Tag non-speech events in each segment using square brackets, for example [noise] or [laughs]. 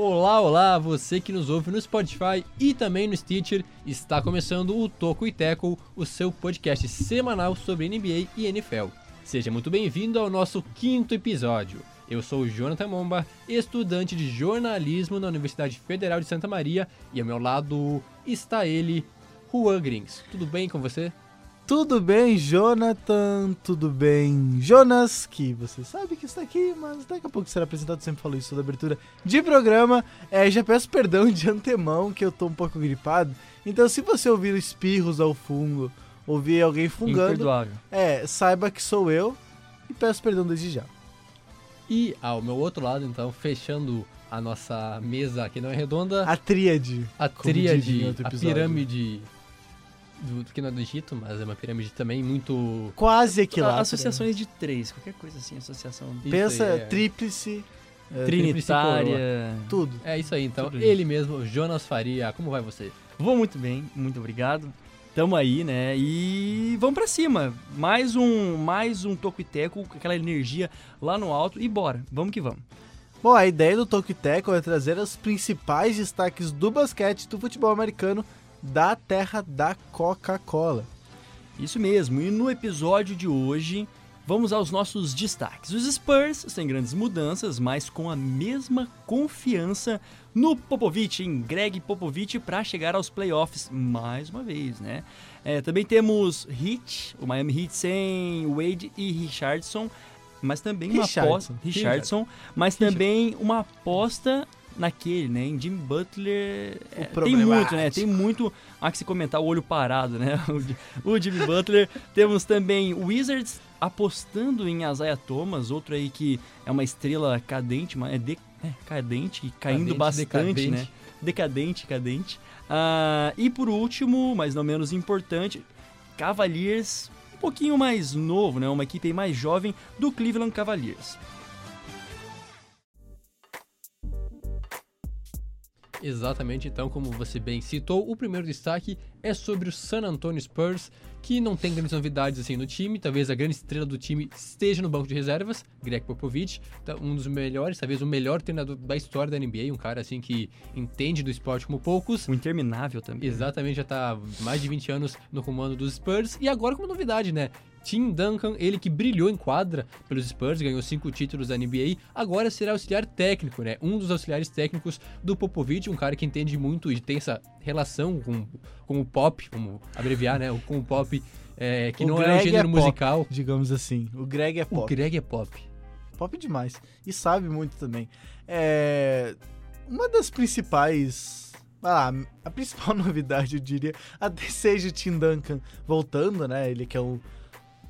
Olá, olá, você que nos ouve no Spotify e também no Stitcher, está começando o Toco e Teco, o seu podcast semanal sobre NBA e NFL. Seja muito bem-vindo ao nosso quinto episódio. Eu sou o Jonathan Momba, estudante de jornalismo na Universidade Federal de Santa Maria, e ao meu lado está ele, Juan Grings. Tudo bem com você? Tudo bem, Jonathan? Tudo bem, Jonas? Que você sabe que está aqui, mas daqui a pouco será apresentado. Sempre falo isso da abertura de programa. É, já peço perdão de antemão que eu tô um pouco gripado. Então, se você ouvir espirros ao fundo, ouvir alguém fungando, é, saiba que sou eu e peço perdão desde já. E ao meu outro lado, então, fechando a nossa mesa que não é redonda, A tríade. a tríade, a pirâmide do, que não é do Egito, mas é uma pirâmide também muito. Quase Ah, equilátero. Associações de três, qualquer coisa assim, associação Isso Pensa aí, é. tríplice, é, trinitária. tudo. É isso aí, então. Tudo isso. Ele mesmo, Jonas Faria. Como vai você? Vou muito bem, muito obrigado. Tamo aí, né? E vamos pra cima. Mais um, mais um toco e teco com aquela energia lá no alto e bora. Vamos que vamos. Bom, a ideia do Talk Teco é trazer os principais destaques do basquete e do futebol americano da terra da Coca-Cola. Isso mesmo. E no episódio de hoje, vamos aos nossos destaques. Os Spurs sem grandes mudanças, mas com a mesma confiança no Popovich, em Greg Popovich, para chegar aos playoffs mais uma vez, né? É, também temos Heat, o Miami Heat sem Wade e Richardson, mas também uma Richardson. aposta Richardson, mas também uma aposta naquele, né? Em Jimmy Butler. é, tem muito, né? Tem muito a que se comentar o olho parado, né? [laughs] O O Jimmy Butler. [laughs] Temos também Wizards apostando em Isaiah Thomas, outro aí que é uma estrela cadente, mas é, de- é, cadente e caindo Cadente, bastante, decadente. né? Decadente, cadente. Ah, e por último, mas não menos importante, Cavaliers, um pouquinho mais novo, né? Uma equipe mais jovem do Cleveland Cavaliers. Exatamente, então, como você bem citou, o primeiro destaque é sobre o San Antonio Spurs, que não tem grandes novidades assim no time. Talvez a grande estrela do time esteja no banco de reservas, Greg Popovich, tá- um dos melhores, talvez o melhor treinador da história da NBA, um cara assim que entende do esporte como poucos. O interminável também. Exatamente, já tá há mais de 20 anos no comando dos Spurs. E agora com uma novidade, né? Tim Duncan, ele que brilhou em quadra pelos Spurs, ganhou cinco títulos da NBA, agora será auxiliar técnico, né? Um dos auxiliares técnicos do Popovich, um cara que entende muito e tem essa relação com, com o pop, vamos abreviar, né? Com o pop, é, que O não é um Greg gênero é pop. musical. Digamos assim. O Greg é O pop. Greg é pop. Pop demais. E sabe muito também. É. Uma das principais. Ah, a principal [laughs] novidade, eu diria, até seja o Tim Duncan voltando, né? Ele que é o,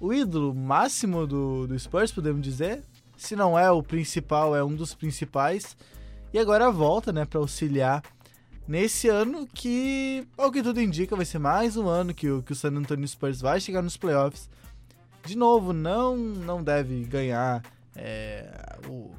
o ídolo máximo do, do Spurs, podemos dizer. Se não é o principal, é um dos principais. E agora volta, né, para auxiliar nesse ano que, ao que tudo indica, vai ser mais um ano que o, que o San Antonio Spurs vai chegar nos playoffs. De novo, não, não deve ganhar é, o-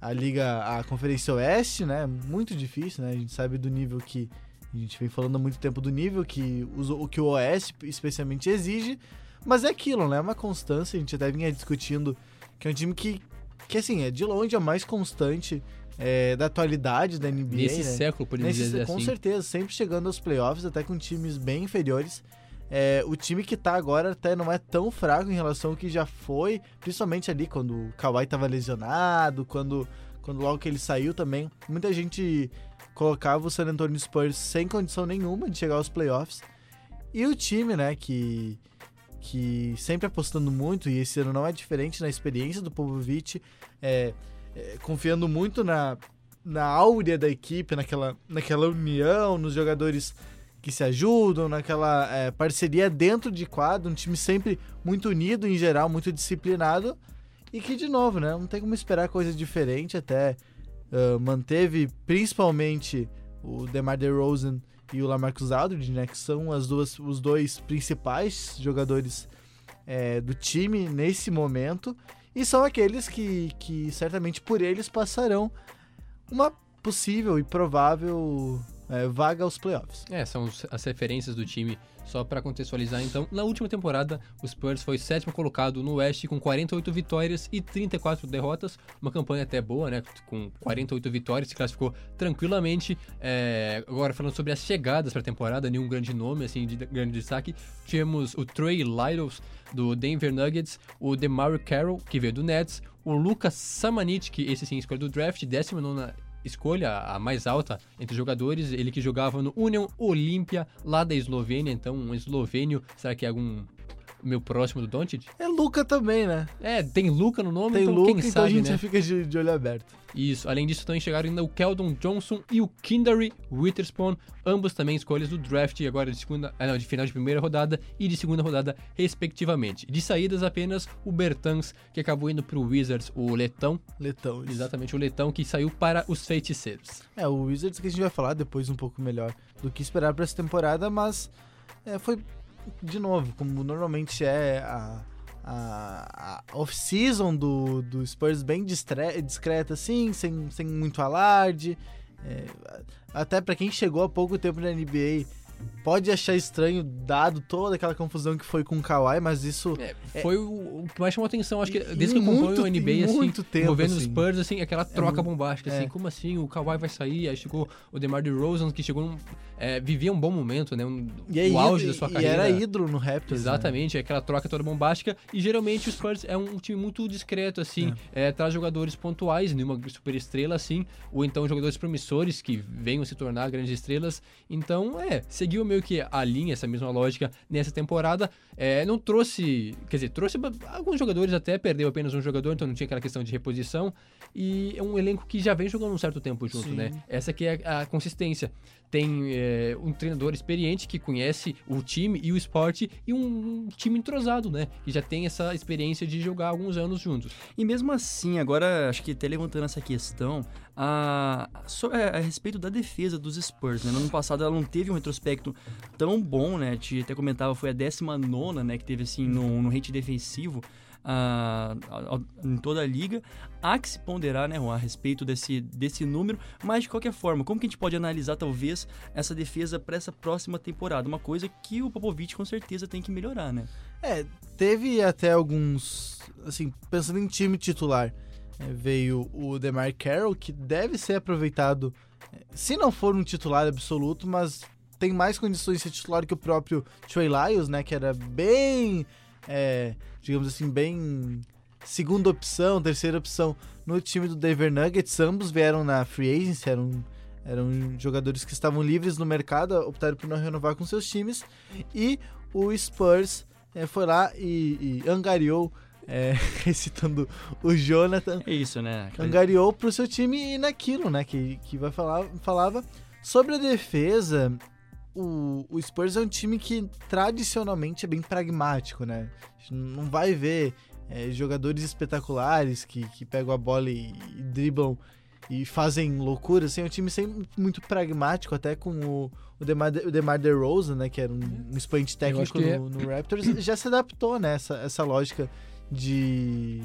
a Liga, a Conferência Oeste, né? Muito difícil, né? A gente sabe do nível que. A gente vem falando há muito tempo do nível que os- o que o Oeste especialmente exige. Mas é aquilo, né? É uma constância. A gente até vinha discutindo que é um time que, que assim, é de longe a mais constante é, da atualidade da NBA. Nesse né? século, podemos Nesse- dizer com assim. certeza, sempre chegando aos playoffs, até com times bem inferiores. É, o time que tá agora até não é tão fraco em relação ao que já foi, principalmente ali quando o Kawhi tava lesionado, quando, quando logo que ele saiu também. Muita gente colocava o San Antonio Spurs sem condição nenhuma de chegar aos playoffs. E o time, né, que, que sempre apostando muito, e esse ano não é diferente na experiência do Popovich, é, é, confiando muito na, na áurea da equipe, naquela, naquela união, nos jogadores que se ajudam, naquela é, parceria dentro de quadro, um time sempre muito unido em geral, muito disciplinado e que de novo, né, não tem como esperar coisa diferente, até ah, manteve principalmente o DeMar DeRozan e o LaMarcus Aldridge, né, que são as duas, os dois principais jogadores é, do time nesse momento e são aqueles que, que certamente por eles passarão uma possível e provável é, vaga aos playoffs. É, são as referências do time. Só pra contextualizar, então, na última temporada, o Spurs foi sétimo colocado no Oeste com 48 vitórias e 34 derrotas. Uma campanha até boa, né? Com 48 vitórias, se classificou tranquilamente. É, agora, falando sobre as chegadas pra temporada, nenhum grande nome, assim, de grande destaque. Tivemos o Trey Lyles, do Denver Nuggets, o DeMario Carroll, que veio do Nets, o Lucas Samanit, que esse sim escolha do draft, 19 escolha, a mais alta entre os jogadores, ele que jogava no Union Olimpia, lá da Eslovênia, então um eslovênio, será que é algum meu próximo do Doncic? É Luca também, né? É, tem Luca no nome, Tem então Luca, quem então sabe, a gente né? já fica de, de olho aberto. Isso, além disso também chegaram ainda o Keldon Johnson e o Kindary Witherspoon, ambos também escolhas do draft, agora de segunda, ah, não, de final de primeira rodada e de segunda rodada, respectivamente. De saídas apenas o Bertans, que acabou indo pro Wizards, o Letão, Letão. isso. exatamente o Letão, que saiu para os Feiticeiros. É, o Wizards que a gente vai falar depois um pouco melhor do que esperar pra essa temporada, mas é, foi, de novo, como normalmente é a, a, a off-season do, do Spurs bem discreta, assim, sem, sem muito alarde. É, até pra quem chegou há pouco tempo na NBA, pode achar estranho, dado toda aquela confusão que foi com o Kawhi, mas isso É, foi o, o que mais chamou atenção, acho que desde que eu acompanho o NBA, assim, muito tempo, envolvendo os assim. Spurs, assim, aquela troca muito- bombástica, é. assim, como assim, o Kawhi vai sair, aí chegou o DeMar DeRozan, que chegou num, é, vivia um bom momento, né, um, e, é o auge ídolo- da sua e carreira. era ídolo no Raptors. né? Exatamente, aquela troca toda bombástica. E geralmente o Spurs é um time muito discreto, assim. É. traz jogadores pontuais, nenhuma super estrela, assim. Ou então jogadores promissores que venham se tornar grandes estrelas. Então, é, seguiu meio que a linha, essa mesma lógica nessa temporada. É, não trouxe. Quer dizer, trouxe alguns jogadores até, perdeu apenas um jogador, então não tinha aquela questão de reposição. E é um elenco que já vem jogando um certo tempo junto, Sim. né? Essa que é a consistência. Tem é, um treinador experiente que conhece o time e o esporte e um time entrosado, né? Que já tem essa experiência de jogar alguns anos juntos. E mesmo assim, agora acho que até levantando essa questão, a, so- é, a respeito da defesa dos Spurs, né? No ano passado ela não teve um retrospecto tão bom, né? A gente até comentava, foi a 19 né? Que teve assim no, no rate defensivo. A- a- em toda a liga, há que se ponderar, né, Juan, a respeito desse, desse número, mas de qualquer forma, como que a gente pode analisar, talvez, essa defesa para essa próxima temporada? Uma coisa que o Popovich com certeza tem que melhorar, né? É, teve até alguns. Assim, pensando em time titular, é, veio o DeMar Carroll, que deve ser aproveitado, é, se não for um titular absoluto, mas tem mais condições de ser titular que o próprio Trey Lyles, né? Que era bem. É, digamos assim, bem. Segunda opção, terceira opção no time do Denver Nuggets. Ambos vieram na free agency, eram, eram jogadores que estavam livres no mercado, optaram por não renovar com seus times. E o Spurs é, foi lá e, e angariou, é, [laughs] recitando o Jonathan, É isso, né? angariou pro seu time e naquilo, né, que, que vai falar, falava sobre a defesa. O, o Spurs é um time que tradicionalmente é bem pragmático, né? A gente não vai ver é, jogadores espetaculares que, que pegam a bola e, e driblam e fazem loucura, assim, é um time sempre muito pragmático, até com o, o DeMar, De- o DeMar DeRozan, né, que era um, um expoente técnico que é- no, no Raptors, já se adaptou, né, essa, essa lógica de,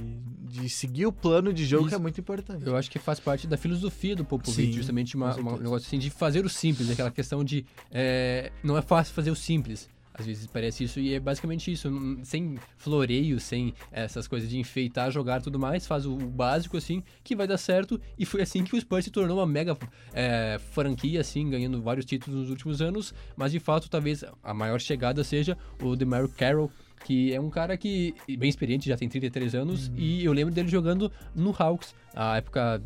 de seguir o plano de jogo, que é Isso. muito importante. Eu acho que faz parte da filosofia do Popovich, Sim, justamente uma, uma- um negócio assim de fazer o simples, aquela questão de é, não é fácil fazer o simples. Às vezes parece isso e é basicamente isso, sem floreio, sem essas coisas de enfeitar, jogar e tudo mais, faz o, básico assim que vai dar certo e foi assim que o Spurs se tornou uma mega é, franquia assim, ganhando vários títulos nos últimos anos, mas de fato talvez a maior chegada seja o DeMar Carroll, que é um cara que bem experiente, já tem 33 anos e eu lembro dele jogando no Hawks, a época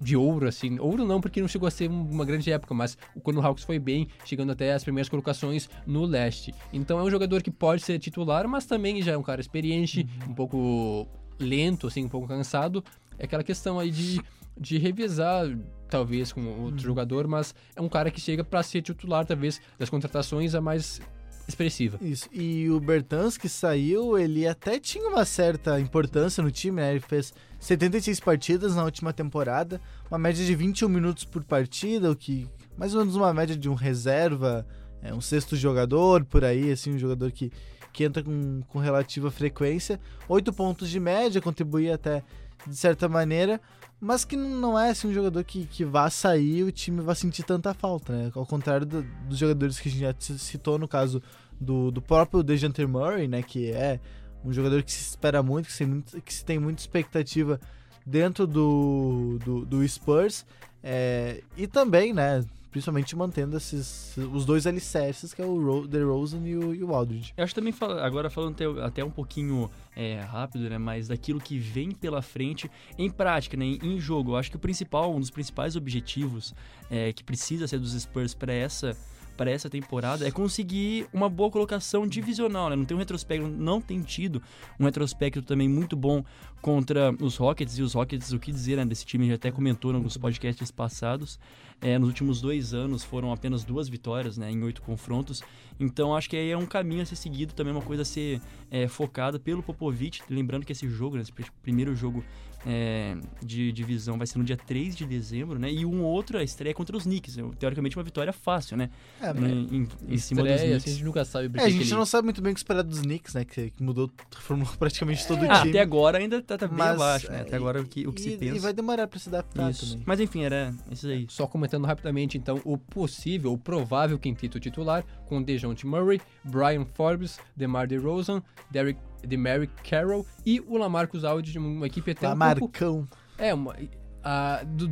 de ouro, assim. Ouro não, porque não chegou a ser um- uma grande época, mas quando o Hawks foi bem, chegando até as primeiras colocações no leste. Então é um jogador que pode ser titular, mas também já é um cara experiente, um pouco lento, assim, um pouco cansado. É aquela questão aí de, de revezar, talvez, com outro jogador, mas é um cara que chega pra ser titular, talvez, das contratações a mais expressiva. Isso. E o Bertans que saiu, ele até tinha uma certa importância no time, né? Ele fez 76 partidas na última temporada, uma média de 21 minutos por partida, o que mais ou menos uma média de um reserva, é, um sexto jogador por aí, assim, um jogador que, que entra com, com relativa frequência. 8 pontos de média, contribuía até de certa maneira, mas que não é assim, um jogador que, que vá sair e o time vai sentir tanta falta, né? Ao contrário do, dos jogadores que a gente já citou, no caso do, do próprio DeJounte Murray, né? Que é um jogador que se espera muito, que se, que se tem muita expectativa dentro do, do, do Spurs. É, e também, né? Principalmente mantendo esses, os dois alicerces, que é o Ro DeRozan e o, e o Aldridge. Eu acho também, agora falando até, até um pouquinho é, rápido, né? Mas daquilo que vem pela frente em prática, né? Em, em jogo. Eu acho que o principal, um dos principais objetivos é, que precisa ser dos Spurs para essa para essa temporada é conseguir uma boa colocação divisional, né? Não tem um retrospecto, não tem tido um retrospecto também muito bom contra os Rockets e os Rockets, o que dizer né, desse time, gente até comentou nos podcasts passados. É, nos últimos dois anos foram apenas duas vitórias né, em oito confrontos. Então acho que aí é um caminho a ser seguido, também uma coisa a ser é, focada pelo Popovich. Lembrando que esse jogo, né, esse primeiro jogo é, de divisão vai ser no dia 3 de dezembro, né? E um outro, a estreia contra os Knicks. Teoricamente uma vitória fácil, né? É, mas em, em, em cima dos Knicks. Assim, a gente nunca sabe é, a gente ele... não sabe muito bem o que esperar dos Knicks, né? Que, que mudou, formou [laughs] praticamente todo o ah, time. Até agora ainda tá, tá bem mas, abaixo, né? Até agora o que, o que e, se pensa. E vai demorar pra se adaptar Isso. também. Mas enfim, era isso aí. Só comentando rapidamente, então, o possível, o provável quinteto titular com DeJounte Murray, Brian Forbes, DeMar DeRozan, Derek DeMary Carroll e o Lamarcus Aldridge, uma equipe até Lamarcão. um pouco... É, uma, a, do,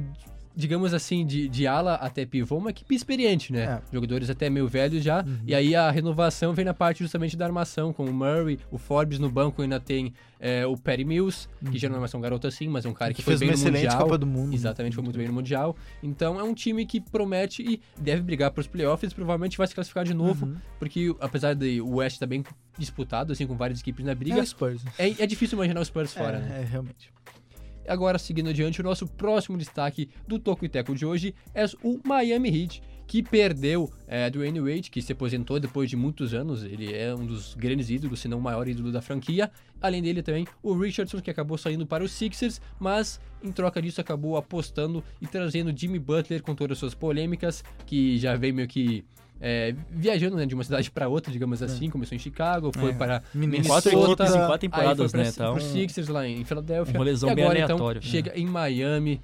digamos assim, de, de ala até pivô, uma equipe experiente, né? É. Jogadores até meio velhos já. Uhum. E aí a renovação vem na parte justamente da armação, com o Murray, o Forbes no banco ainda tem é, o Perry Mills, uhum. que já não é mais um garoto assim, mas é um cara que, que foi bem no Mundial. Copa do Mundo. Exatamente, foi muito bem no Mundial. Então é um time que promete e deve brigar para os playoffs, provavelmente vai se classificar de novo, uhum. porque apesar de o West estar tá bem disputado, assim, com várias equipes na briga, é, Spurs. é, é difícil imaginar os Spurs fora, é, né? É, realmente. Agora, seguindo adiante, o nosso próximo destaque do Toco e Teco de hoje é o Miami Heat, que perdeu é, Dwayne Wade, que se aposentou depois de muitos anos. Ele é um dos grandes ídolos, se não o maior ídolo da franquia. Além dele também o Richardson, que acabou saindo para os Sixers, mas em troca disso acabou apostando e trazendo Jimmy Butler com todas as suas polêmicas, que já veio meio que é, viajando né, de uma cidade [laughs] para outra, digamos assim. É. Começou em Chicago, foi é. para Minnesota. Quatro, quatro temporadas, né? Tá um... Sixers lá em Filadélfia. Uma lesão e agora, então, né? chega em Miami,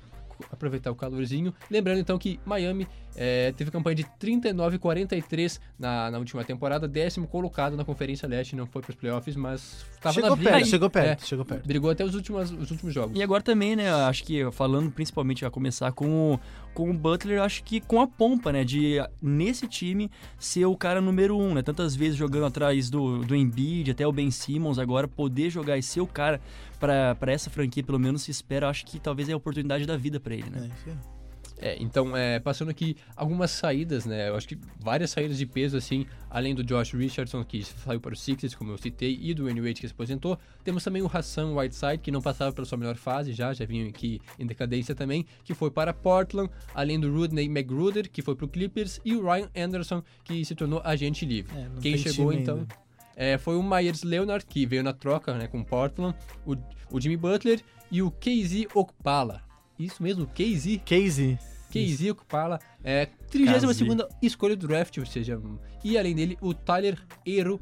aproveitar o calorzinho. Lembrando então que Miami é, teve campanha de 39-43 na, na última temporada, décimo colocado na Conferência Leste, não foi para os playoffs, mas estava chegou na briga. Perto, chegou perto, é, chegou perto. Brigou até os últimos, os últimos jogos. E agora também, né, acho que falando principalmente a começar com o, com o Butler, acho que com a pompa, né, de nesse time ser o cara número um, né, tantas vezes jogando atrás do, do Embiid, até o Ben Simmons, agora poder jogar e ser o cara para essa franquia, pelo menos se espera, acho que talvez é a oportunidade da vida para ele, né. É, isso é, então, é, passando aqui algumas saídas, né? Eu acho que várias saídas de peso, assim, além do Josh Richardson, que saiu para os Sixers, como eu citei, e do Wade, que se aposentou. Temos também o Hassan Whiteside, que não passava pela sua melhor fase já, já vinha aqui em decadência também, que foi para Portland, além do Rudney McGruder, que foi para o Clippers, e o Ryan Anderson, que se tornou agente livre. É, Quem chegou, então... É, foi o Myers Leonard, que veio na troca né, com Portland, o, o Jimmy Butler e o KZ Okpala. Isso mesmo, KZ. KZ. KZ Okpala, é 32 escolha do draft, ou seja, e além dele, o Tyler Ero.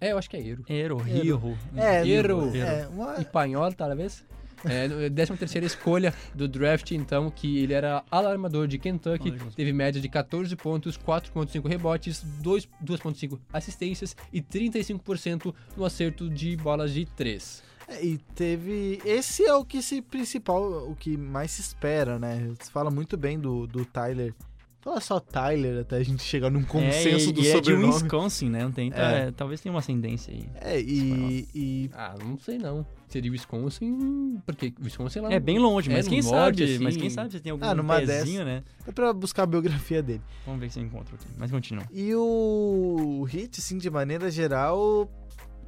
É, eu acho que é Ero. Ero, Rio. É, Ero. É, uma... Espanhol, talvez. É, 13 terceira escolha do draft, então, que ele era alarmador de Kentucky, teve média de 14 pontos, 4.5 rebotes, 2.5 assistências e 35% no acerto de bolas de 3. É, e teve. Esse é o que se principal, o que mais se espera, né? Se fala muito bem do, do Tyler. Fala só Tyler até a gente chegar num consenso é, e, do e sobrenome. É de Wisconsin, né? Não tem, tá, é. talvez tenha uma ascendência aí. É, e, e, Ah, não sei não. Seria Wisconsin, porque Wisconsin lá É bem longe, mas é quem sabe, assim... mas quem sabe se tem algum ah, numa pezinho, né? É pra buscar a biografia dele. Vamos ver se eu encontro aqui. Mas continua. E o Hit, assim, de maneira geral,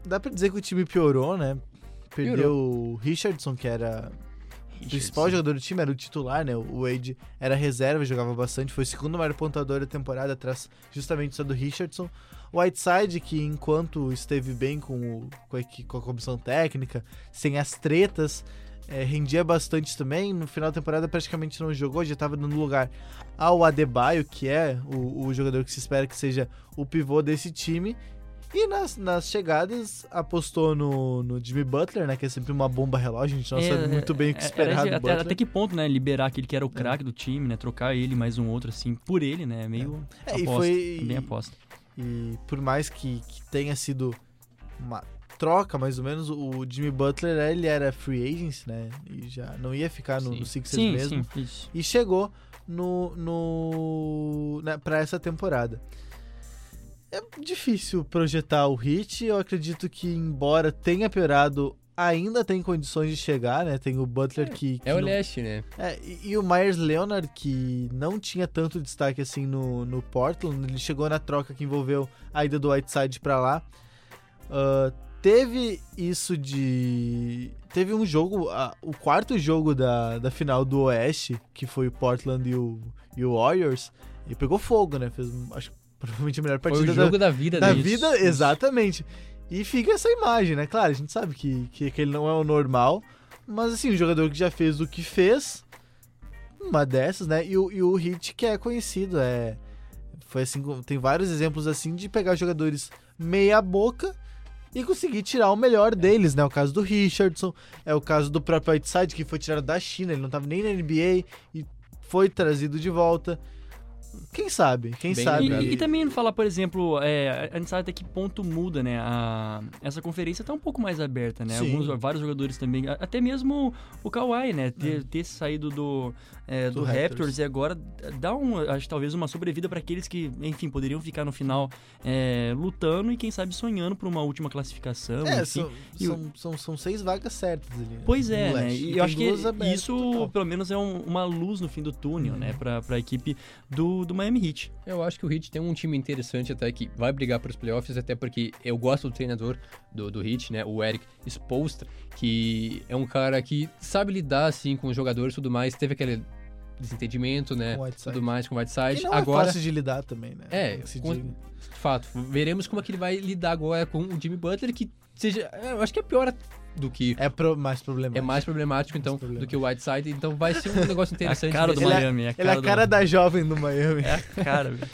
dá pra dizer que o time piorou, né? Perdeu o Richardson, que era o principal jogador do time, era o titular, né? O Wade era reserva, jogava bastante, foi o segundo maior pontuador da temporada, atrás justamente só do Richardson. O Whiteside, que enquanto esteve bem com, o, com, a, com a comissão técnica, sem as tretas, é, rendia bastante também. No final da temporada praticamente não jogou, já estava dando lugar ao Adebayo, que é o, o jogador que se espera que seja o pivô desse time. E nas, nas chegadas, apostou no, no Jimmy Butler, né? Que é sempre uma bomba relógio, a gente não É, sabe muito bem o que é, esperar do até, até que ponto, né? Liberar aquele que era o craque do time, né? Trocar ele mais um outro, assim, por ele, né? É meio É, e aposta. foi- Bem aposta. E por mais que, que tenha sido uma troca, mais ou menos, o Jimmy Butler, ele era free agent, né? E já não ia ficar no, Sim. no Sixers Sim, mesmo. sim. E chegou no, no né, para essa temporada. É difícil projetar o Hit. Eu acredito que, embora tenha piorado, ainda tem condições de chegar, né? Tem o Butler que. que É o não- leste, né? é, e, e o Myers Leonard, que não tinha tanto destaque assim no, no Portland, ele chegou na troca que envolveu a ida do Whiteside pra lá. Ah, teve isso de. Teve um jogo, o quarto jogo da, da final do Oeste, que foi o Portland e o, e o Warriors, e pegou fogo, né? Fez, acho que provavelmente a melhor Foi partida o da, jogo da vida da deles. vida, exatamente. E fica essa imagem, né? Claro, a gente sabe que, que, que ele não é o normal, mas assim, um jogador que já fez o que fez, uma dessas, né? E o, e o Hit que é conhecido, é. Foi assim, tem vários exemplos assim de pegar jogadores meia boca e conseguir tirar o melhor deles, né? O caso do Richardson, é o caso do próprio Whiteside, que foi tirado da China, ele não tava nem na NBA e foi trazido de volta. Quem sabe? Quem Bem sabe? E, e também falar, por exemplo, é, a gente sabe até que ponto muda, né? A, essa conferência tá um pouco mais aberta, né? Sim. Alguns, vários jogadores também, até mesmo o Kawhi, né? Ter, ter saído do, é, do, Do Raptors. Raptors. e agora dá um, acho talvez uma sobrevida para aqueles que, enfim, poderiam ficar no final é, lutando e quem sabe sonhando por uma última classificação, É, enfim. são, E o- são, são, são seis vagas certas ali. né? Pois é, né? E eu acho que isso, total. pelo menos, é um- uma luz no fim do túnel, né? Pra, pra equipe do, do Miami Heat. Eu acho que o Heat tem um time interessante até que vai brigar para os playoffs, até porque eu gosto do treinador do, do Heat, né? O Eric Spoelstra, que é um cara que sabe lidar, assim, com os jogadores e tudo mais. Teve aquele desentendimento, né? Com o Whiteside. Tudo mais com o Whiteside. Que não Agora, é fácil de lidar também, né? É, com- de fato, veremos como é que ele vai lidar agora com o Jimmy Butler, que seja... Eu acho que é pior do que... É pro- mais problemático. É mais problemático, então, Mais problemático. do que o Whiteside. Então vai ser um negócio [laughs] É interessante. a cara do. Ele é- Miami. é a Ele cara é a cara do... da jovem do Miami. É a cara, velho.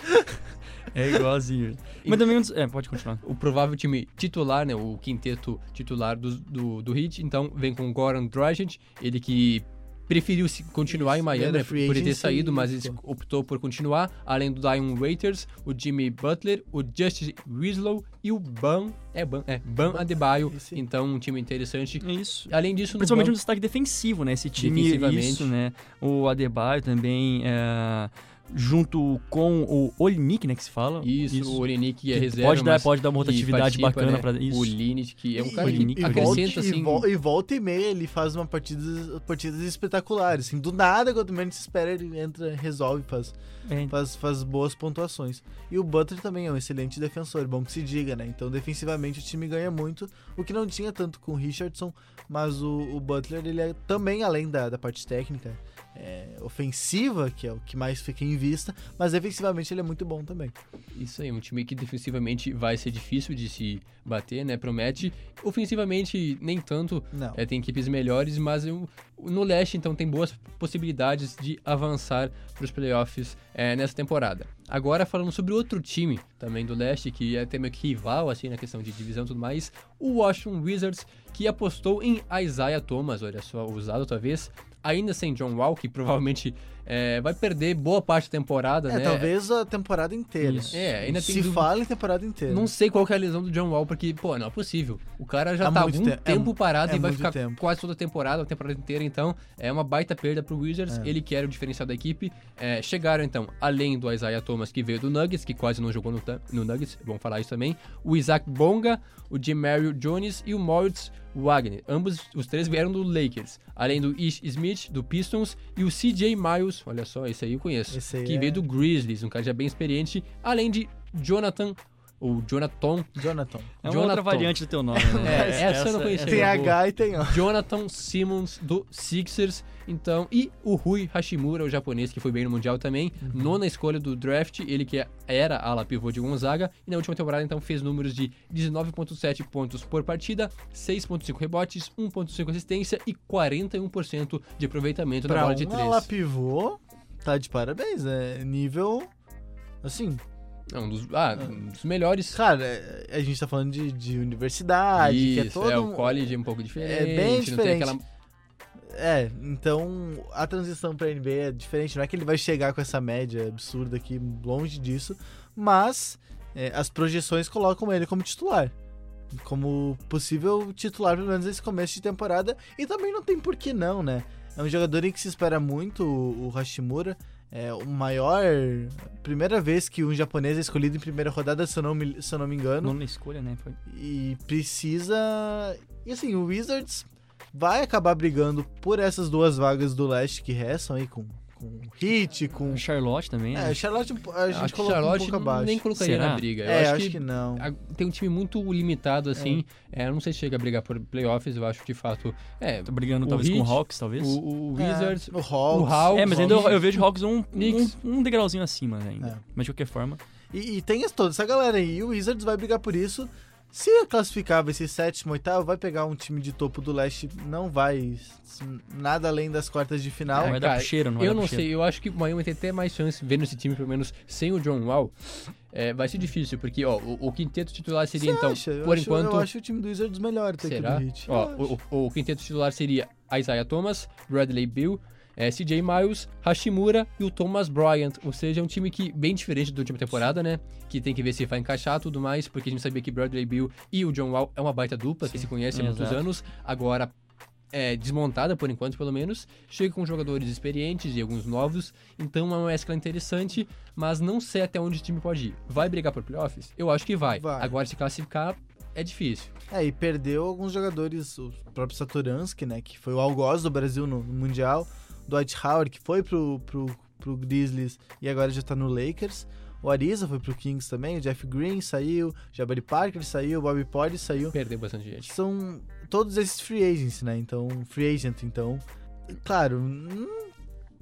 É igualzinho. Mas também... É, pode continuar. o provável time titular, né, o quinteto titular do, do, do Heat, então vem com Goran Dragic, ele que preferiu se- continuar em Miami, né, por ter saído, mas e ele optou por continuar, além do Dion Waiters, o Jimmy Butler, o Justice Winslow e o Ban, é Ban, é, Ban Adebayo, Esse- então um time interessante. Isso. Além disso, no Principalmente um banco, destaque defensivo, né? Esse time, Defensivamente. isso, né? O Adebayo também, é, junto com o Olinick, né? Que se fala. isso, o Olenik é Que reserva, pode, dar, pode dar uma rotatividade bacana né, pra isso. O Linit, que é um cara E- que e acrescenta, volte, assim... e, vol- e volta e meia ele faz uma partida, partidas espetaculares. Assim, do nada, quando menos se espera, ele entra, resolve, faz, É, faz, faz boas pontuações. E o Butler também é um excelente defensor, bom que se diga, né? Então, defensivamente, o time ganha muito, o que não tinha tanto com o Richardson, mas o, o Butler, ele é também, além da, da parte técnica, é, ofensiva, que é o que mais fica em vista, mas defensivamente ele é muito bom também. Isso aí, um time que defensivamente vai ser difícil de se bater, né? Promete. Ofensivamente, nem tanto. Não. É, tem equipes melhores, mas no leste, então, tem boas possibilidades de avançar para os playoffs é, nessa temporada. Agora, falando sobre outro time também do leste, que é até meio que rival, assim, na questão de divisão e tudo mais, o Washington Wizards, que apostou em Isaiah Thomas, olha só, usado outra vez, ainda sem John Wall, que provavelmente é, vai perder boa parte da temporada, É, né? talvez a temporada inteira. Isso. É, ainda tem Se fala em temporada inteira. Não sei qual é a lesão do John Wall, porque, pô, não é possível. O cara já Há tá algum tempo. tempo, É, parado é e vai ficar tempo. quase toda a temporada, a temporada inteira, então é uma baita perda pro Wizards. É. Ele que era o diferencial da equipe. É, chegaram, então, além do Isaiah Thomas, que veio do Nuggets, que quase não jogou no, no Nuggets, vamos falar isso também. O Isaac Bonga, o Jemario Jones e o Moritz Wagner. Ambos, os três vieram do Lakers. Além do Ish Smith, do Pistons, e o CJ Miles, olha só, esse aí eu conheço aí que é- veio do Grizzlies, um cara já bem experiente, além de Jonathan, ou Jonathan, Jonathan. é uma Jonathan. outra variante do teu nome, né? [laughs] É, essa eu não conhecia. Tem. H e tem O. Jonathan Simmons do Sixers, então, e o Rui Hashimura, o japonês que foi bem no Mundial também, Uhum. nona escolha do draft, ele que era ala pivô de Gonzaga, e na última temporada então fez números de 19.7 pontos por partida, 6.5 rebotes, 1.5 assistência e 41% de aproveitamento na Pra bola de um três. ala pivô, tá de parabéns, né? Nível, assim, É um dos, ah, um dos melhores. Cara, a gente tá falando de, de universidade, que é Isso, todo. é, o college é um pouco diferente. É bem diferente. aquela... É, então a transição pra NBA é diferente. Não é que ele vai chegar com essa média absurda aqui, longe disso, mas é, as projeções colocam ele como titular. Como possível titular, pelo menos nesse começo de temporada. E também não tem por que não, né? É um jogador em que se espera muito, o o Hashimura. É o maior. Primeira vez que um japonês é escolhido em primeira rodada, se eu não me, se eu não me engano. Nona escolha, né? Foi. E precisa. E assim, o Wizards vai acabar brigando por essas duas vagas do leste que restam aí, com, com Heat, com. Charlotte também, né? É, Charlotte a gente Acho que colocou Charlotte um pouco abaixo. nem colocaria Será? na briga. Eu é, acho, que, não. a- tem um time muito limitado, assim. É, eu não sei se chega a brigar por playoffs, eu acho de fato. É, Tô brigando o talvez com Heat, o Hawks, talvez. o, o Wizards. É, o Hawks. o Hawks, é, mas ainda eu, Hawks, eu vejo o Hawks um, um, um degrauzinho acima ainda. É. Mas de qualquer forma. E, e tem toda essa galera aí. E o Wizards vai brigar por isso. Se classificar, vai ser sétimo, oitavo, vai pegar um time de topo do leste, não vai nada além das quartas de final. É, vai dar cheiro, não vai Eu dar não sei, eu acho que o Miami tem até mais chance, vendo esse time, pelo menos sem o John Wall. É, vai ser difícil, porque ó, o, o quinteto titular seria Você então, acha? Eu por acho- enquanto. Eu acho o time do Wizards melhor até Será? do Heat. Ó, Eu o, o, o quinteto titular seria Isaiah Thomas, Bradley Bill, eh, CJ Miles, Hashimura e o Thomas Bryant. Ou seja, é um time que bem diferente da última temporada, né? Que tem que ver se vai encaixar tudo mais, porque a gente sabia que Bradley Bill e o John Wall é uma baita dupla que se conhece há muitos Exato. anos. Agora é desmontada por enquanto, pelo menos. Chega com jogadores experientes e alguns novos. Então é uma mescla interessante, mas não sei até onde o time pode ir. Vai brigar por playoffs? Eu acho que vai. Vai. Agora se classificar é difícil. É, e perdeu alguns jogadores, o próprio Satoransky, né, que foi o algoz do Brasil no, no Mundial, Dwight Howard, que foi pro, pro, pro Grizzlies e agora já tá no Lakers, o Ariza foi pro Kings também, o Jeff Green saiu, Jabari Parker saiu, o Bobby Portis saiu. Perdeu bastante gente. São todos esses free agents, né, então, free agent, então, claro,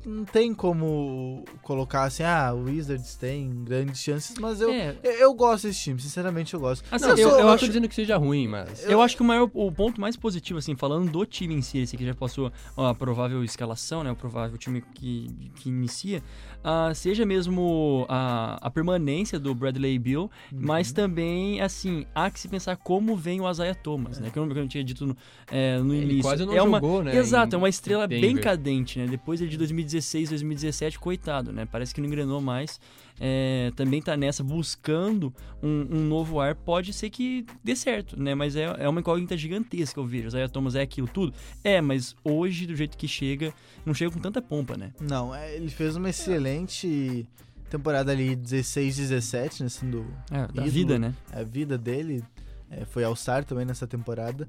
não, não tem como colocar assim, ah, o Wizards tem grandes chances, mas eu, É, eu, eu gosto desse time, sinceramente eu gosto. Assim, Não, eu- eu, eu eu não acho- tô dizendo que seja ruim, mas. Eu acho que o maior o ponto mais positivo, assim, falando do time em si, esse que já passou ó, a provável escalação, né? O provável time que, que inicia, ah, seja mesmo a, a permanência do Bradley Bill, mas também, assim, há que se pensar como vem o Isaiah Thomas, né? Que eu, que eu tinha dito no, é, no Ele início. quase não é uma, jogou, né, Exato, em é uma estrela bem cadente, né? Depois ele de 2016, 2017, coitado, né? Parece que não engrenou mais. É, também tá nessa buscando um, um novo ar. Pode ser que dê certo, né? Mas é, é uma incógnita gigantesca, eu vejo. Isaiah Thomas é aquilo tudo? É, mas hoje, do jeito que chega, não chega com tanta pompa, né? Não, é, ele fez uma excelente temporada ali 16, 17, né, assim, do, É, da Ídolo. vida, né? a vida dele. É, foi All-Star também nessa temporada.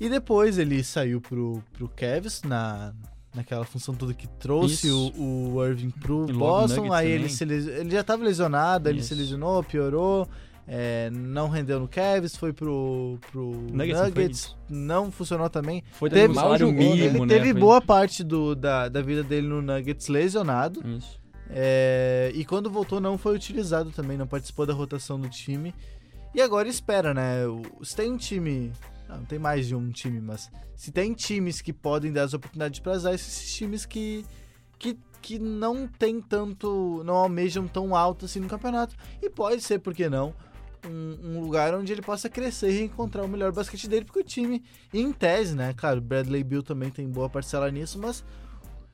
E depois ele saiu pro, pro Cavs na, naquela função toda que trouxe Isso. o, o Irving pro Boston. Aí ele, se ele já tava lesionado, ele se Isso. lesionou, piorou. é, não rendeu no Cavs, foi pro, pro Nuggets, Nuggets, não funcionou também. Foi Teve- salário jogou, né? mínimo, ele né? teve boa parte do, da, da vida dele no Nuggets lesionado. Isso. É, e quando voltou não foi utilizado também, não participou da rotação do time. E agora espera, né? Se tem um time. Não, tem mais de um time, mas se tem times que podem dar as oportunidades para usar esses times que, que, que não tem tanto. não almejam tão alto assim no campeonato. E pode ser, por que não? Um, um lugar onde ele possa crescer e encontrar o melhor basquete dele, porque o time, em tese, né? Claro, Bradley Bill também tem boa parcela nisso, mas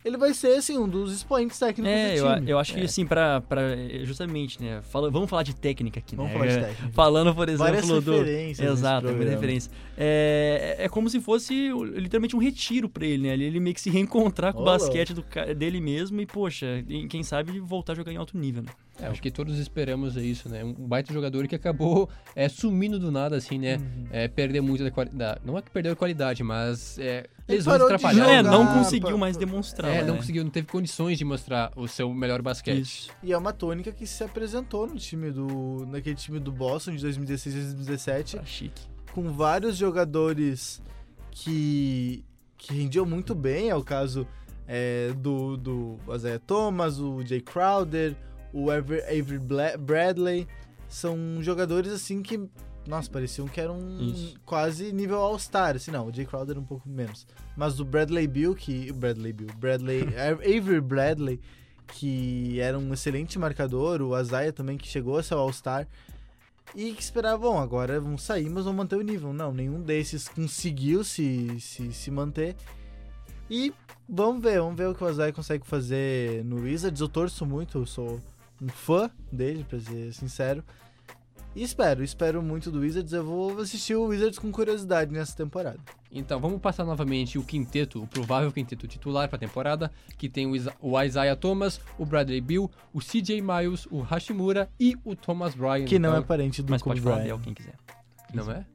ele vai ser, assim, um dos expoentes técnicos É, do eu, time. eu acho que É. assim, pra, pra justamente, né? Fala, vamos falar de técnica aqui, Vamos né? falar de É, técnica. Falando, por Várias exemplo, do. referências Exato, muita referência. É, é como se fosse literalmente um retiro pra ele, né? Ele, ele meio que se reencontrar com o basquete do, dele mesmo e, poxa, e quem sabe voltar a jogar em alto nível, né? É, acho que todos esperamos é isso, né? Um baita jogador que acabou é, sumindo do nada, assim, né? Uhum. É, perder muito da qualidade. Não é que perdeu a qualidade, mas é, lesões atrapalharam. é, não conseguiu mais demonstrar. É, né? não conseguiu, não teve condições de mostrar o seu melhor basquete. Isso. E é uma tônica que se apresentou no time do. naquele time do Boston de 2016 e 2017, Tá chique. com vários jogadores que. que rendiam muito bem. É o caso é, do, do Isaiah Thomas, o Jay Crowder, o Avery, Bradley. São jogadores assim que. Nossa, pareciam que eram Isso. quase nível All-Star. Assim, não, o Jay Crowder um pouco menos. Mas o Bradley Bill, que. Bradley Bill. Bradley. [laughs] Avery Bradley, que era um excelente marcador, o Azaia também, que chegou a ser All-Star, e que esperava, bom, agora vão sair, mas vão manter o nível. Não, nenhum desses conseguiu se, se, se manter. E vamos ver, vamos ver o que o Azaia consegue fazer no Wizards. Eu torço muito, eu sou um fã dele, pra ser sincero. E espero, espero muito do Wizards. Eu vou assistir o Wizards com curiosidade nessa temporada. Então, vamos passar novamente o quinteto, o provável quinteto titular para a temporada, que tem o, Isa o Isaiah Thomas, o Bradley Bill, o CJ Miles, o Hashimura e o Thomas Bryan. Que não então, é parente do Mas Kobe pode falar Bryant. Dell quem quiser. Não é?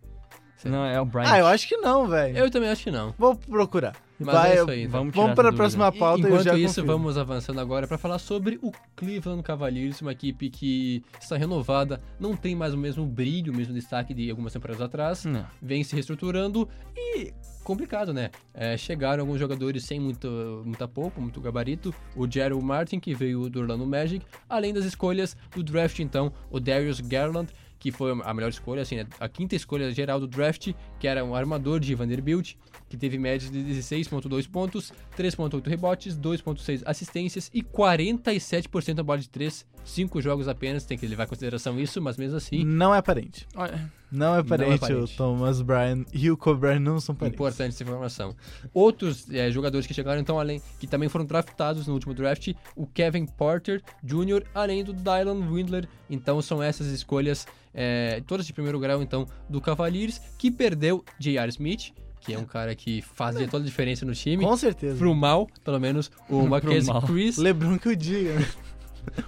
Não, é o Brian. Ah, eu acho que não, velho. Eu também acho que não. Vou procurar. Mas Vai, é isso aí. então. Vamos Vamos para a próxima pauta e eu Enquanto já isso, confirmo. vamos avançando agora para falar sobre o Cleveland Cavaliers, uma equipe que está renovada, não tem mais o mesmo brilho, o mesmo destaque de algumas temporadas atrás, Não. vem se reestruturando e complicado, né? É, chegaram alguns jogadores sem muito, muita pouco, muito gabarito, o Gerald Martin, que veio do Orlando Magic, além das escolhas do draft, então, o Darius Garland, que foi a melhor escolha, assim, né? a quinta escolha geral do draft, que era um armador de Vanderbilt, que teve média de 16.2 pontos, 3.8 rebotes, 2.6 assistências e 47% na bola de 3, 5 jogos apenas, tem que levar em consideração isso, mas mesmo assim, Não é parente. Olha, Não é parente, parente. o Thomas Bryan e o Kobe Bryant não são parentes. Importante essa informação. Outros eh, jogadores que chegaram, então, além, que também foram draftados no último draft, o Kevin Porter Jr., além do Dylan Windler. Então, são essas escolhas, eh, todas de primeiro grau, então, do Cavaliers, que perdeu J.R. Smith, que é um cara que fazia toda a diferença no time. Com certeza. Pro mal, pelo menos, o [laughs] Mackenzie mal. Chris, Lebron que o diga.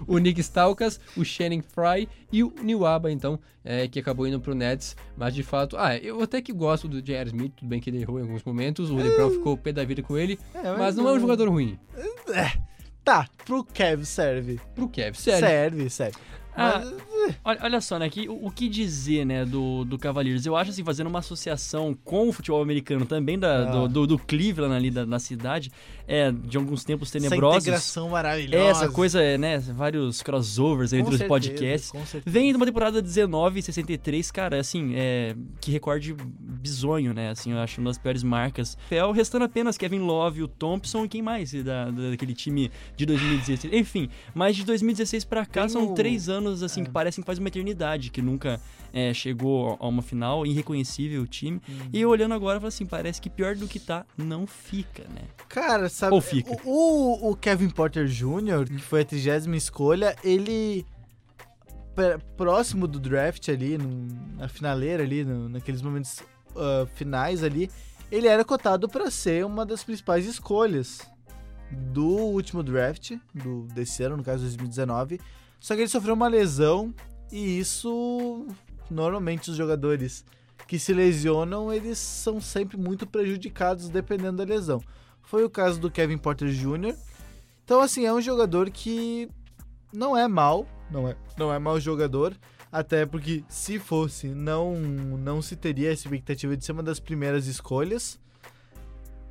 O Nick Stalkas, o Shannon Fry e o Niwaba, então, é, que acabou indo pro Nets. Mas de fato, ah, eu até que gosto do J.R. Smith, tudo bem que ele errou em alguns momentos, o LeBron ficou pé da vida com ele, É, mas não é um jogador ruim. Tá, pro Kev serve. Pro Kev, sério. Serve, serve. Ah, Mas, olha, olha só, né? Que, o, o que dizer, né, do, do Cavaliers? Eu acho assim, fazendo uma associação com o futebol americano, também da, Ah. do, do, do Cleveland ali da, na cidade, é, de alguns tempos essa tenebrosos. integração maravilhosa. É, essa coisa, é, né? Vários crossovers Com entre os podcasts. Vem de uma temporada 19 63, cara, assim, é, que recorde bizonho, né? Assim, eu acho uma das piores marcas. Fel, restando apenas Kevin Love, o Thompson e quem mais da, da- daquele time de 2016. Enfim, mas de 2016 pra cá Tem são o- três anos, assim, é. que parecem faz uma eternidade, que nunca é, chegou a uma final, irreconhecível o time. Uhum. E eu olhando agora, eu falo assim, parece que pior do que tá, não fica, né? Cara, sabe. Ou fica. O, o Kevin Porter Jr., que foi a trigésima escolha, ele. pr- Próximo do draft ali, no- na finaleira ali, no- naqueles momentos ah, finais ali, ele era cotado pra ser uma das principais escolhas do último draft, do, desse ano, no caso 2019. Só que ele sofreu uma lesão e isso normalmente os jogadores que se lesionam, eles são sempre muito prejudicados dependendo da lesão. Foi o caso do Kevin Porter Jr. Então, assim, é um jogador que não é mal, não é, não é mau jogador, até porque se fosse, não, não se teria a expectativa de ser uma das primeiras escolhas.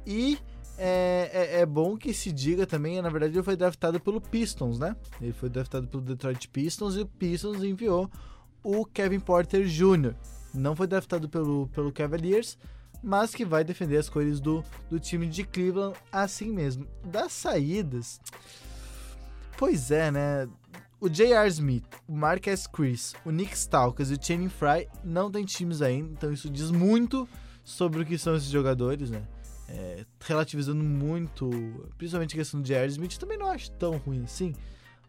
E é, é, é bom que se diga também, na verdade, ele foi draftado pelo Pistons, né? Ele foi draftado pelo Detroit Pistons e o Pistons enviou o Kevin Porter Jr. Não foi draftado pelo, pelo Cavaliers, mas que vai defender as cores do, do time de Cleveland assim mesmo. Das saídas. Pois é, né? O J.R. Smith, o Marcus Chris, o Nick Stalkas e o Channing Fry não têm times ainda, então isso diz muito sobre o que são esses jogadores, né? É, relativizando muito, principalmente a questão do J.R. Smith, também não acho tão ruim assim.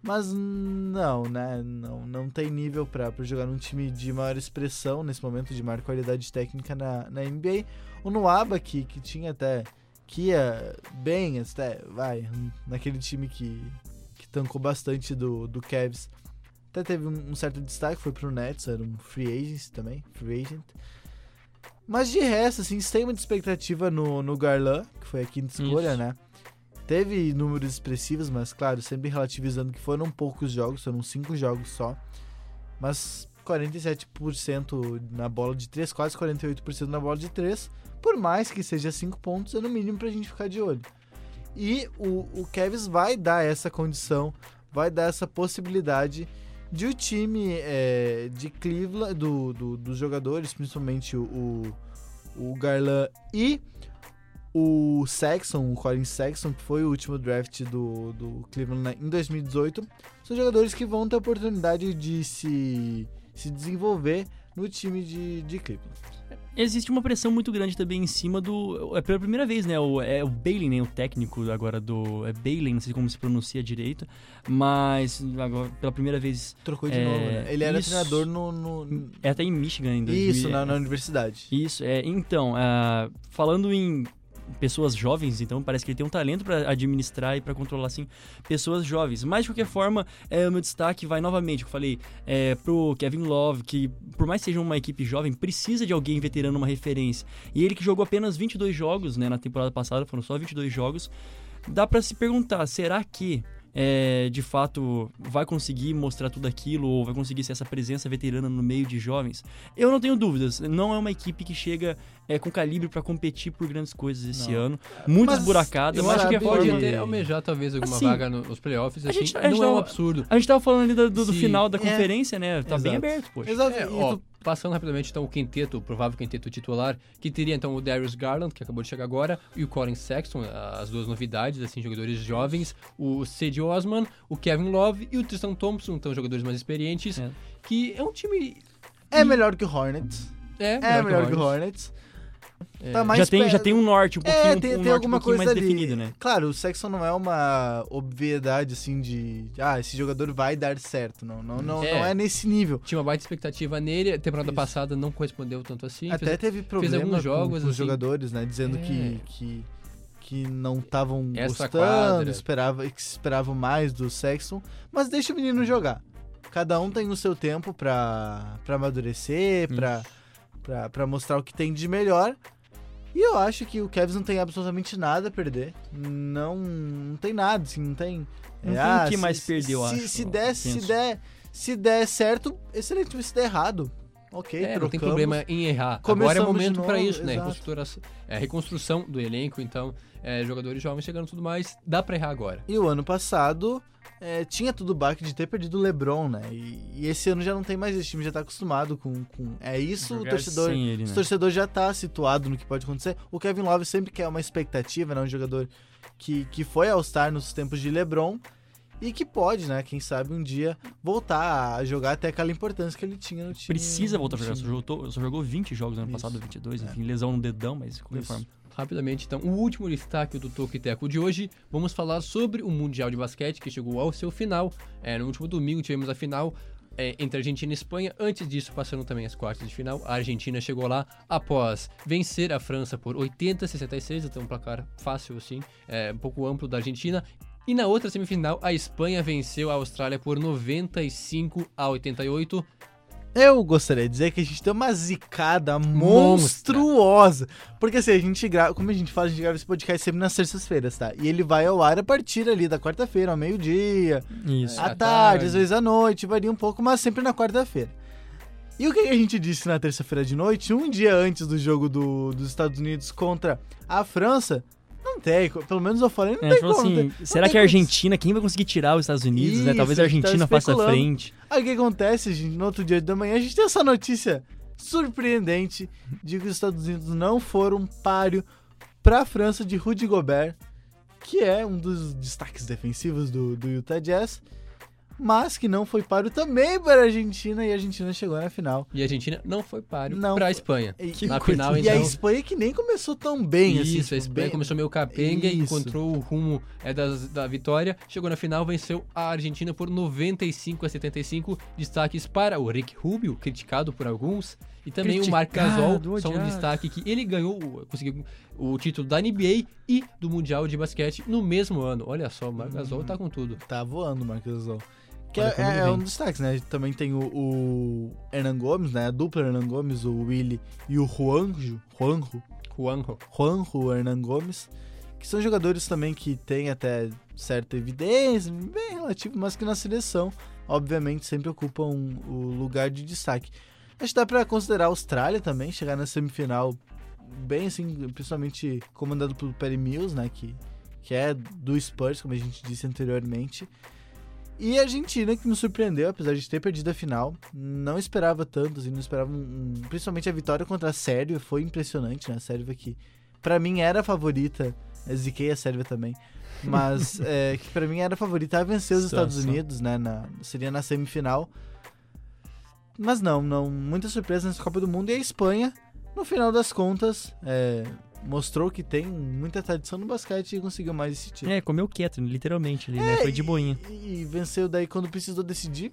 Mas não, né? Não, não tem nível pra jogar num time de maior expressão nesse momento, de maior qualidade técnica na, na NBA. O Nuaba, que, que tinha até. que ia bem, até, vai, naquele time que, que tancou bastante do, do Cavs. Até teve um, um certo destaque, foi pro Nets, era um free agent também, free agent. Mas de resto, assim, sem muita expectativa no, no Garland, que foi a quinta escolha, Isso. né? Teve números expressivos, mas claro, sempre relativizando que foram poucos jogos, foram cinco jogos só. Mas 47% na bola de 3, quase 48% na bola de 3. Por mais que seja 5 pontos, é no mínimo pra gente ficar de olho. E o, o Cavs vai dar essa condição, vai dar essa possibilidade de o time é, de Cleveland, do, do- dos jogadores, principalmente o, o, Garland e O Sexton, o Colin Sexton, que foi o último draft do, do Cleveland na- em 2018, são jogadores que vão ter oportunidade de se, se desenvolver no time de, de Cleveland. Existe uma pressão muito grande também em cima do. É pela primeira vez, né? O, é o Bailey, né? O técnico agora do. É Bailey, não sei como se pronuncia direito. Mas agora, pela primeira vez. Trocou de É, novo, né? Ele era isso. treinador no... no- É até em Michigan ainda. Isso, na, na universidade. Isso, é. Então, ah, falando em pessoas jovens, então parece que ele tem um talento pra administrar e pra controlar, assim, pessoas jovens. Mas, de qualquer forma, é, o meu destaque vai novamente, eu falei, é, pro Kevin Love, que por mais que seja uma equipe jovem, precisa de alguém veterano, uma referência. E ele que jogou apenas 22 jogos, né, na temporada passada, foram só 22 jogos, dá pra se perguntar, será que é, de fato vai conseguir mostrar tudo aquilo ou vai conseguir ser essa presença veterana no meio de jovens? Eu não tenho dúvidas. Não é uma equipe que chega é, com calibre pra competir por grandes coisas esse Não. ano. Muito Mas esburacada, eu mas acho que Pode forma. até almejar talvez alguma Assim, vaga no- nos playoffs, a assim, gente- a gente não é um tava- absurdo. A gente tava falando ali do, do- final da É. conferência, né? Tá bem Exato. aberto, poxa. Exato. É, ó, passando rapidamente então o quinteto, o provável quinteto titular, que teria então o Darius Garland, que acabou de chegar agora, e o Colin Sexton, as duas novidades, assim, jogadores jovens, o Cedi Osman, o Kevin Love e o Tristan Thompson, então jogadores mais experientes, É. que é um time... É melhor que o Hornets. É, É melhor que o Hornets. Hornets. É. Tá mais já, tem, já tem um norte um pouquinho, É, um tem, tem norte alguma um pouquinho coisa mais ali. definido, né? Claro, o Sexton não é uma obviedade, assim, de... Ah, esse jogador vai dar certo. Não, não, não, É. não é nesse nível. Tinha uma baita expectativa nele, a temporada Isso. passada não correspondeu tanto assim. Até fez- teve problema alguns jogos, com, com os assim. jogadores, né? Dizendo É. que, que, que não estavam gostando, quadra. esperava, que esperavam mais do Sexton. Mas deixa o menino jogar. Cada um tem o seu tempo pra, pra amadurecer, pra, pra, pra mostrar o que tem de melhor. E eu acho que o Kevs não tem absolutamente nada a perder. Não, não tem nada, assim, não tem. Não é, tem o ah, que se- mais se- perder, eu se, acho, Se der, se der, se der certo, excelente. Mas se der errado, ok, É, não tem trocamos. problema em errar. Agora é Começamos o momento pra novo, isso, né? exato. Reconstrutora- é, reconstrução do elenco, então, é, jogadores jovens chegando e tudo mais, dá pra errar agora. E o ano passado é, tinha tudo o baque de ter perdido o LeBron, né? E, e esse ano já não tem mais, esse time já tá acostumado com. com é isso, o torcedor. sem ele, O né? torcedor já tá situado no que pode acontecer. O Kevin Love sempre quer uma expectativa, né? Um jogador que, que foi All-Star nos tempos de LeBron e que pode, né? Quem sabe um dia voltar a jogar até aquela importância que ele tinha no time. Precisa voltar a jogar. Só jogou, só jogou 20 jogos no ano Isso. passado, 22, É. enfim, lesão no dedão, mas de qualquer Isso. forma. Rapidamente, então, o último destaque do Toco e Teco de hoje, vamos falar sobre o Mundial de Basquete, que chegou ao seu final. É, no último domingo tivemos a final é, entre Argentina e Espanha. Antes disso, passando também as quartas de final. A Argentina chegou lá após vencer a França por 80 a 66, então um placar fácil, assim, é, um pouco amplo da Argentina. E na outra semifinal, a Espanha venceu a Austrália por 95 a 88. Eu gostaria de dizer que a gente tem uma zicada Monstra. monstruosa. Porque assim, a gente grava, como a gente fala, a gente grava esse podcast sempre nas terças-feiras, tá? E ele vai ao ar a partir ali da quarta-feira, ao meio-dia, Isso. à à tarde, tarde. às vezes à noite, varia um pouco, mas sempre na quarta-feira. E o que a gente disse na terça-feira de noite, um dia antes do jogo do- dos Estados Unidos contra a França? Não tem, pelo menos eu falei, não É, tem falou como. assim, tem- será não que a. Argentina, quem vai conseguir tirar os Estados Unidos, né? Isso, Talvez a a tá Argentina faça frente. Aí o que acontece, gente? No outro dia da manhã, a gente tem essa notícia surpreendente de que os Estados Unidos não foram páreo pra França de Rudy Gobert, que é um dos destaques defensivos do, do Utah Jazz, mas que não foi páreo também para a Argentina e a Argentina chegou na final. E a Argentina não foi páreo para a. Espanha. E, Na final, e a então- Espanha que nem começou tão bem, assim. Isso, a tipo, Espanha bem- começou meio capenga, Isso. encontrou o rumo é, das- da vitória, chegou na final, venceu a Argentina por 95 a 75. Destaques para o Rick Rubio, criticado por alguns, e também o Marc Gasol, Criticado, só um destaque que ele ganhou, conseguiu o título da NBA e do Mundial de Basquete no mesmo ano. Olha só, o Marc Gasol tá com tudo. Tá voando o Marcos Gasol. Que é, é vem. um dos destaques, né? Também tem o, o Hernan Gomes, né? A dupla Hernan Gomes, o Willy e o Juanjo, Juanjo, Juanjo. Juanjo Hernan Gomes, que são jogadores também que têm até certa evidência, bem relativo, mas que na seleção, obviamente, sempre ocupam o lugar de destaque. Acho que dá pra considerar a Austrália também, chegar na semifinal bem assim, principalmente comandado pelo Perry Mills, né? Que, que é do Spurs, como a gente disse anteriormente. E a Argentina, que me surpreendeu, apesar de ter perdido a final. Não esperava tanto, assim, não esperava um, um- Principalmente a vitória contra a Sérvia, foi impressionante, né? A Sérvia que pra mim era a favorita, ziquei a Sérvia também, mas [laughs] é, que pra mim era a favorita a vencer os Estados. Unidos, né? na- seria na semifinal. Mas não, não. Muita surpresa nessa Copa do Mundo. E a Espanha, no final das contas, é, mostrou que tem muita tradição no basquete e conseguiu mais esse título. É, comeu quieto, literalmente ali, né? Foi de boinha. E, e venceu daí quando precisou decidir.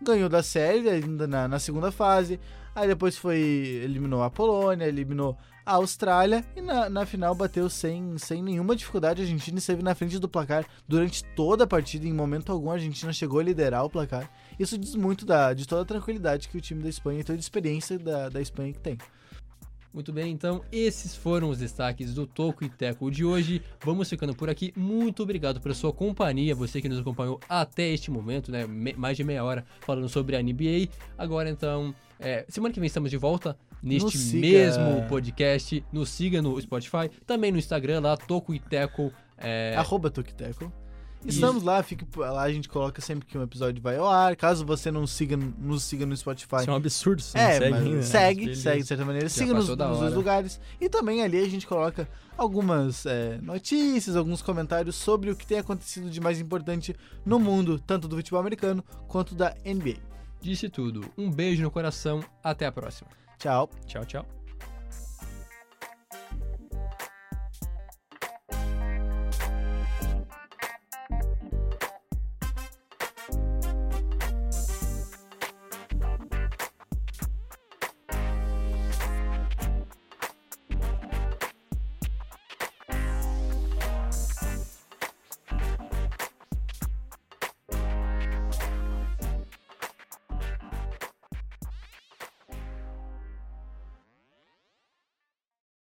Ganhou da Sérvia ainda na, na segunda fase. Aí depois foi. eliminou a Polônia, eliminou a Austrália. E na, na final bateu sem, sem nenhuma dificuldade. A Argentina esteve na frente do placar durante toda a partida. Em momento algum a Argentina chegou a liderar o placar. Isso diz muito da, de toda a tranquilidade que o time da Espanha e toda a experiência da, da Espanha que tem. Muito bem, então esses foram os destaques do Toco e Teco de hoje. Vamos ficando por aqui. Muito obrigado pela sua companhia, você que nos acompanhou até este momento, né? Me- mais de meia hora falando sobre a NBA. Agora então, é, semana que vem estamos de volta neste mesmo podcast. Nos siga no Spotify, também no Instagram lá, Toco e Teco. É, Arroba Tokiteco. Estamos lá, fique lá, a gente coloca sempre que um episódio vai ao ar. Caso você não siga, nos siga no Spotify, Isso é um absurdo, você É, não segue mas ainda, né? segue, segue de certa maneira. Siga nos, nos lugares. E também ali a gente coloca algumas é, notícias, alguns comentários sobre o que tem acontecido de mais importante no mundo, tanto do futebol americano quanto da NBA. disse tudo. Um beijo no coração, até a próxima. Tchau. Tchau, tchau.